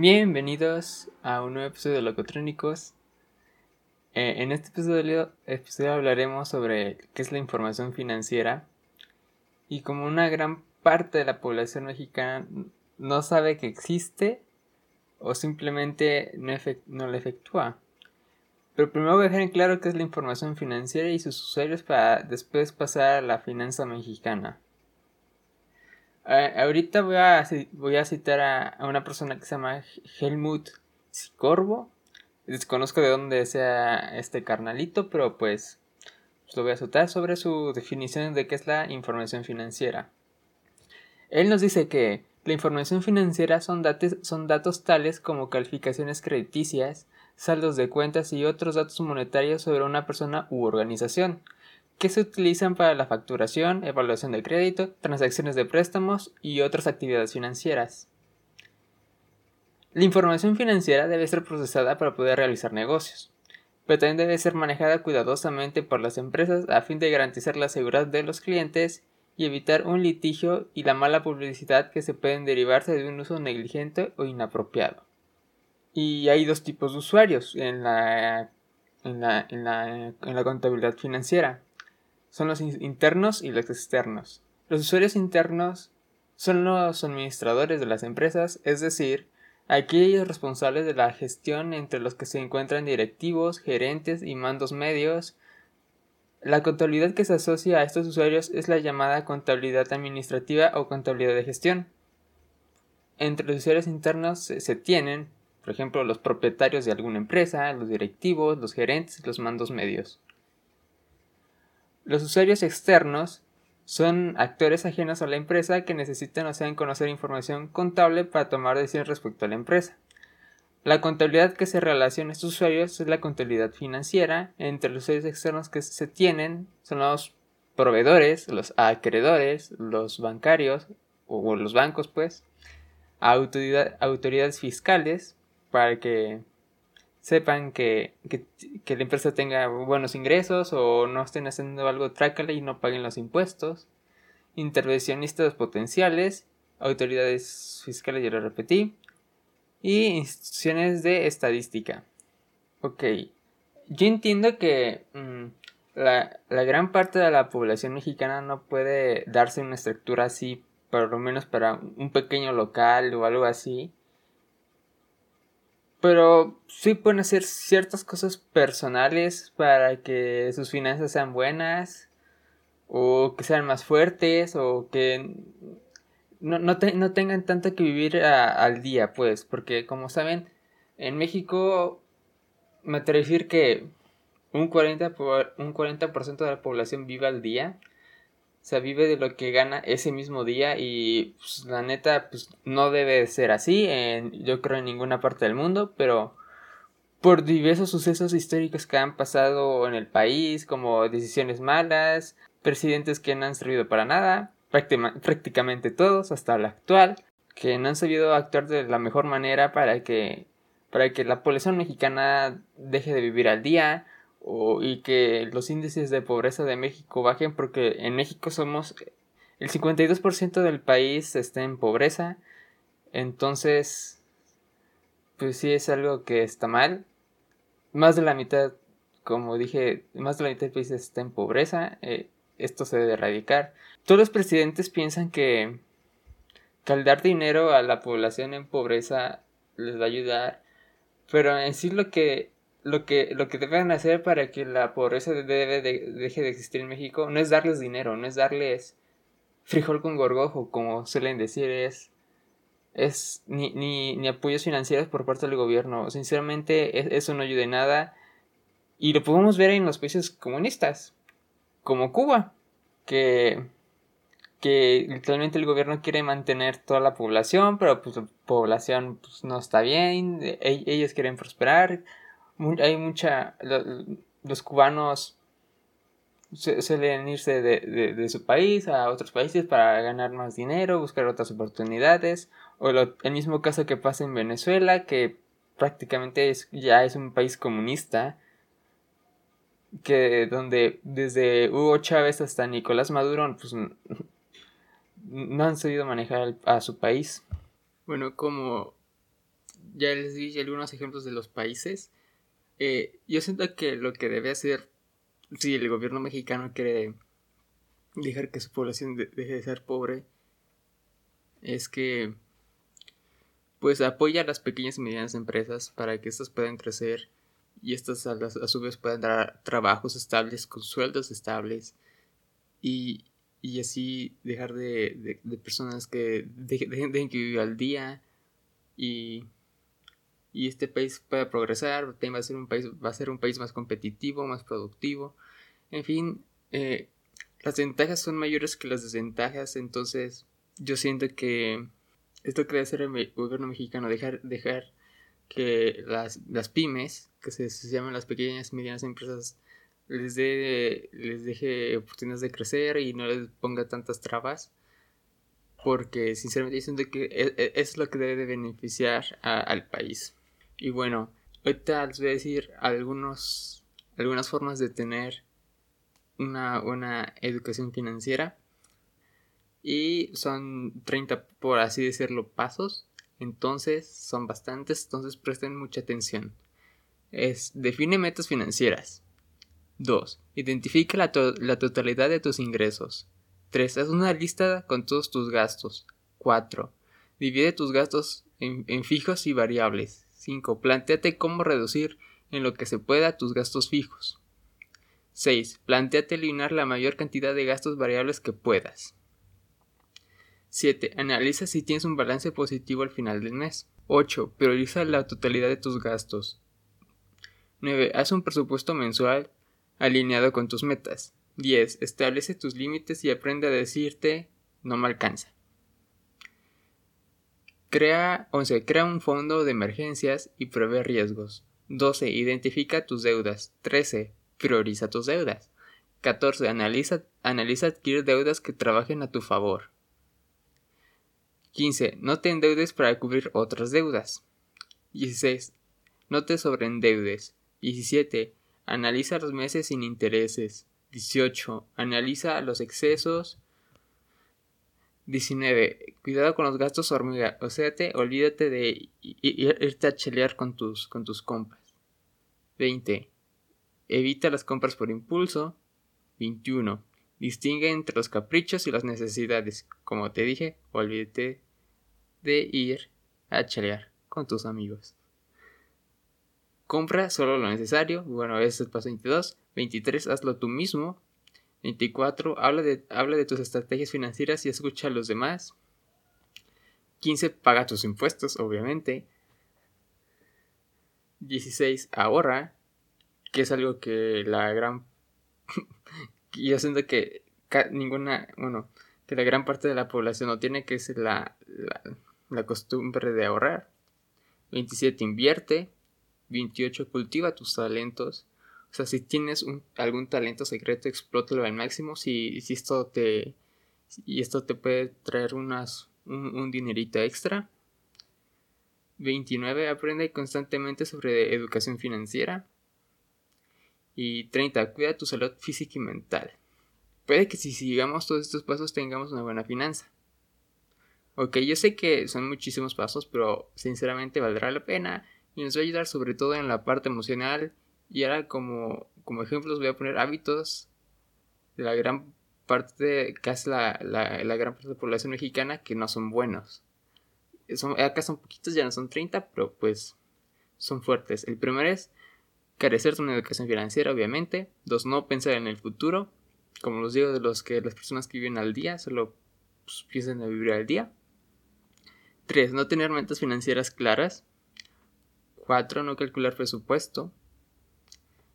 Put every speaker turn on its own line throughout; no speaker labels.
Bienvenidos a un nuevo episodio de Locotrónicos. Eh, en este episodio, hablaremos sobre qué es la información financiera y como una gran parte de la población mexicana no sabe que existe o simplemente no, no la efectúa. Pero primero voy a dejar en claro qué es la información financiera y sus usuarios para después pasar a la finanza mexicana. Eh, ahorita voy a, voy a citar a, una persona que se llama Helmut Sicorbo. Desconozco de dónde sea este carnalito, pero pues, pues, lo voy a citar sobre su definición de qué es la información financiera. Él nos dice que la información financiera son datos tales como calificaciones crediticias, saldos de cuentas y otros datos monetarios sobre una persona u organización que se utilizan para la facturación, evaluación de crédito, transacciones de préstamos y otras actividades financieras. La información financiera debe ser procesada para poder realizar negocios, pero también debe ser manejada cuidadosamente por las empresas a fin de garantizar la seguridad de los clientes y evitar un litigio y la mala publicidad que se pueden derivarse de un uso negligente o inapropiado. Y hay dos tipos de usuarios en la, en la, en la contabilidad financiera son los internos y los externos. Los usuarios internos son los administradores de las empresas, es decir, aquellos responsables de la gestión entre los que se encuentran directivos, gerentes y mandos medios. La contabilidad que se asocia a estos usuarios es la llamada contabilidad administrativa o contabilidad de gestión. Entre los usuarios internos se, tienen, por ejemplo, los propietarios de alguna empresa, los directivos, los gerentes y los mandos medios. Los usuarios externos son actores ajenos a la empresa que necesitan o sean conocer información contable para tomar decisiones respecto a la empresa. La contabilidad que se relaciona a estos usuarios es la contabilidad financiera. Entre los usuarios externos que se tienen son los proveedores, los acreedores, los bancarios o los bancos, pues, autoridades fiscales para que sepan que, la empresa tenga buenos ingresos o no estén haciendo algo trácale y no paguen los impuestos. Intervencionistas potenciales, autoridades fiscales, ya lo repetí. Y instituciones de estadística. Ok, yo entiendo que mm, la, la, gran parte de la población mexicana no puede darse una estructura así, por lo menos para un pequeño local o algo así pero sí pueden hacer ciertas cosas personales para que sus finanzas sean buenas. O que sean más fuertes. O que no, no, tengan tanto que vivir al día, pues. Porque como saben, en México me atrevo a decir que un 40%, por, un 40 de la población vive al día. O sea, vive de lo que gana ese mismo día y pues, la neta pues no debe ser así, en, yo creo en ninguna parte del mundo, pero por diversos sucesos históricos que han pasado en el país, como decisiones malas, presidentes que no han servido para nada, prácticamente todos, hasta el actual, que no han sabido actuar de la mejor manera para que, para que la población mexicana deje de vivir al día, o, y que los índices de pobreza de México bajen porque en México somos el 52% del país está en pobreza entonces pues sí es algo que está mal. Más de la mitad como dije más de la mitad del país está en pobreza eh, esto se debe erradicar. Todos los presidentes piensan que, que al dar dinero a la población en pobreza les va a ayudar pero en sí lo que lo que, lo que deben hacer para que la pobreza debe deje de existir en México no es darles dinero, no es darles frijol con gorgojo, como suelen decir, es, es ni, ni, ni apoyos financieros por parte del gobierno. Sinceramente, eso no ayuda en nada. Y lo podemos ver en los países comunistas, como Cuba, que, que literalmente el gobierno quiere mantener toda la población, pero pues la población pues, no está bien, e, ellos quieren prosperar, hay mucha, los cubanos suelen irse de, su país a otros países para ganar más dinero, buscar otras oportunidades, o el mismo caso que pasa en Venezuela, que prácticamente es, ya es un país comunista, que donde desde Hugo Chávez hasta Nicolás Maduro pues, no han sabido manejar a su país. Bueno, como ya les di algunos ejemplos de los países. Eh, yo siento que lo que debe hacer si el gobierno mexicano quiere dejar que su población deje de ser pobre es que pues apoya a las pequeñas y medianas empresas para que éstas puedan crecer y estas a, su vez puedan dar trabajos estables con sueldos estables y, así dejar de, personas que dejen, que vivir al día y, y este país pueda progresar, va a ser un país, va a ser un país más competitivo, más productivo, en fin, eh, las ventajas son mayores que las desventajas, entonces yo siento que esto que debe hacer el gobierno mexicano, dejar, dejar que las, las pymes, que se, llaman las pequeñas y medianas empresas, les, de, les deje oportunidades de crecer y no les ponga tantas trabas. Porque sinceramente siento que e, e, es, lo que debe de beneficiar al país. Y bueno, ahorita les voy a decir algunos, algunas formas de tener una, una educación financiera. Y son 30, por así decirlo, pasos. Entonces, son bastantes, entonces presten mucha atención. Es, define metas financieras. 2. Identifica la, totalidad de tus ingresos. 3. Haz una lista con todos tus gastos. 4. Divide tus gastos en fijos y variables. 5. Plantéate cómo reducir en lo que se pueda tus gastos fijos. 6. Plantéate eliminar la mayor cantidad de gastos variables que puedas. 7. Analiza si tienes un balance positivo al final del mes. 8. Prioriza la totalidad de tus gastos. 9. Haz un presupuesto mensual alineado con tus metas. 10. Establece tus límites y aprende a decirte no me alcanza. Crea, 11. Crea un fondo de emergencias y prevé riesgos. 12. Identifica tus deudas. 13. Prioriza tus deudas. 14. Analiza, analiza adquirir deudas que trabajen a tu favor. 15. No te endeudes para cubrir otras deudas. 16. No te sobreendeudes. 17. Analiza los meses sin intereses. 18. Analiza los excesos. 19. Cuidado con los gastos hormiga. O sea, te, olvídate de irte a chelear con tus, con tus compas. 20. Evita las compras por impulso. 21. Distingue entre los caprichos y las necesidades. Como te dije, olvídate de ir a chalear con tus amigos. Compra solo lo necesario. Bueno, ese es el paso 22. 23. Hazlo tú mismo. 24. Habla de, habla de tus estrategias financieras y escucha a los demás. 15. Paga tus impuestos, obviamente. 16. Ahorra. Que es algo que la gran yo siento que ninguna, bueno, que la gran parte de la población no tiene, que es la, la, costumbre de ahorrar. 27. Invierte. 28. Cultiva tus talentos. O sea, si tienes un, algún talento secreto, explótalo al máximo. Si, si esto te. Y esto te puede traer unas, un, un dinerito extra. 29. Aprende constantemente sobre educación financiera. Y 30. Cuida tu salud física y mental. Puede que si sigamos todos estos pasos tengamos una buena finanza. Ok, yo sé que son muchísimos pasos, pero sinceramente valdrá la pena y nos va a ayudar sobre todo en la parte emocional. Y ahora como, como ejemplos voy a poner hábitos de la gran parte, casi la, la, la gran parte de la población mexicana que no son buenos. Acá son poquitos, ya no son 30, pero pues son fuertes. El primero es carecer de una educación financiera, obviamente. Dos, no pensar en el futuro. Como los digo, de los que las personas que viven al día solo pues, piensan en vivir al día. Tres, no tener metas financieras claras. Cuatro, no calcular presupuesto.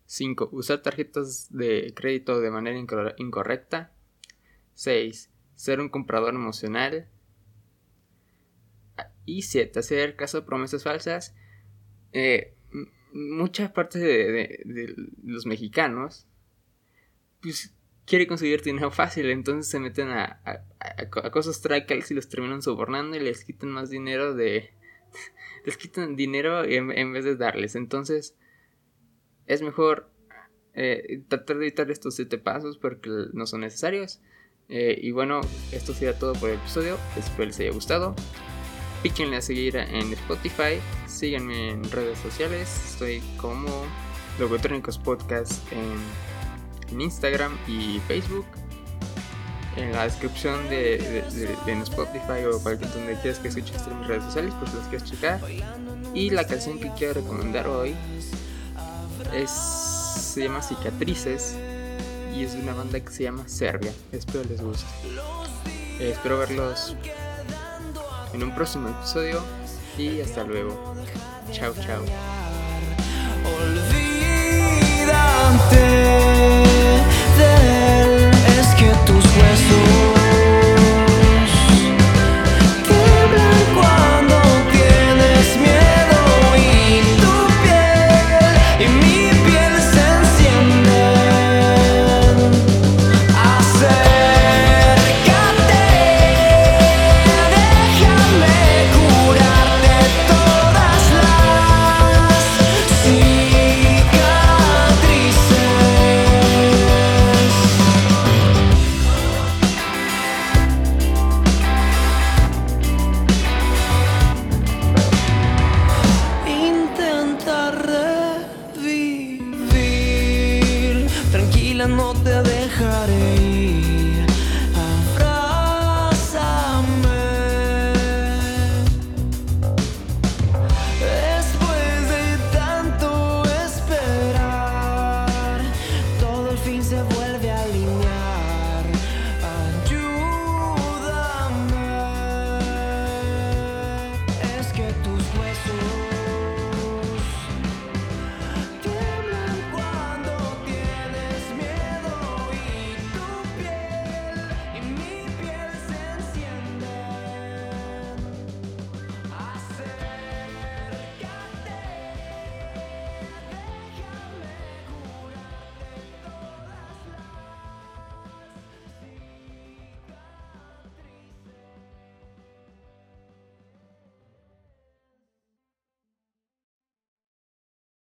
5. Usar tarjetas de crédito de manera incorrecta. 6. Ser un comprador emocional. Y 7. Hacer caso de promesas falsas. Eh, mucha parte de, los mexicanos pues quiere conseguir dinero fácil, entonces se meten a, cosas trágicas y los terminan sobornando y les quitan más dinero de... les quitan dinero en, vez de darles. Entonces es mejor eh, tratar de evitar estos siete pasos porque no son necesarios. Eh, y bueno, esto sería todo por el episodio. Espero les haya gustado. Píquenle a seguir en Spotify
síganme en redes sociales. Estoy como Logotrónicos Podcast en, Instagram y Facebook. En la descripción de, en Spotify o cualquier donde quieras que escuches en mis redes sociales, pues los quieres checar. Y la canción que quiero recomendar hoy se llama Cicatrices y es una banda que se llama Serbia. Espero les guste. espero verlos en un próximo episodio y hasta luego. Chao, chao.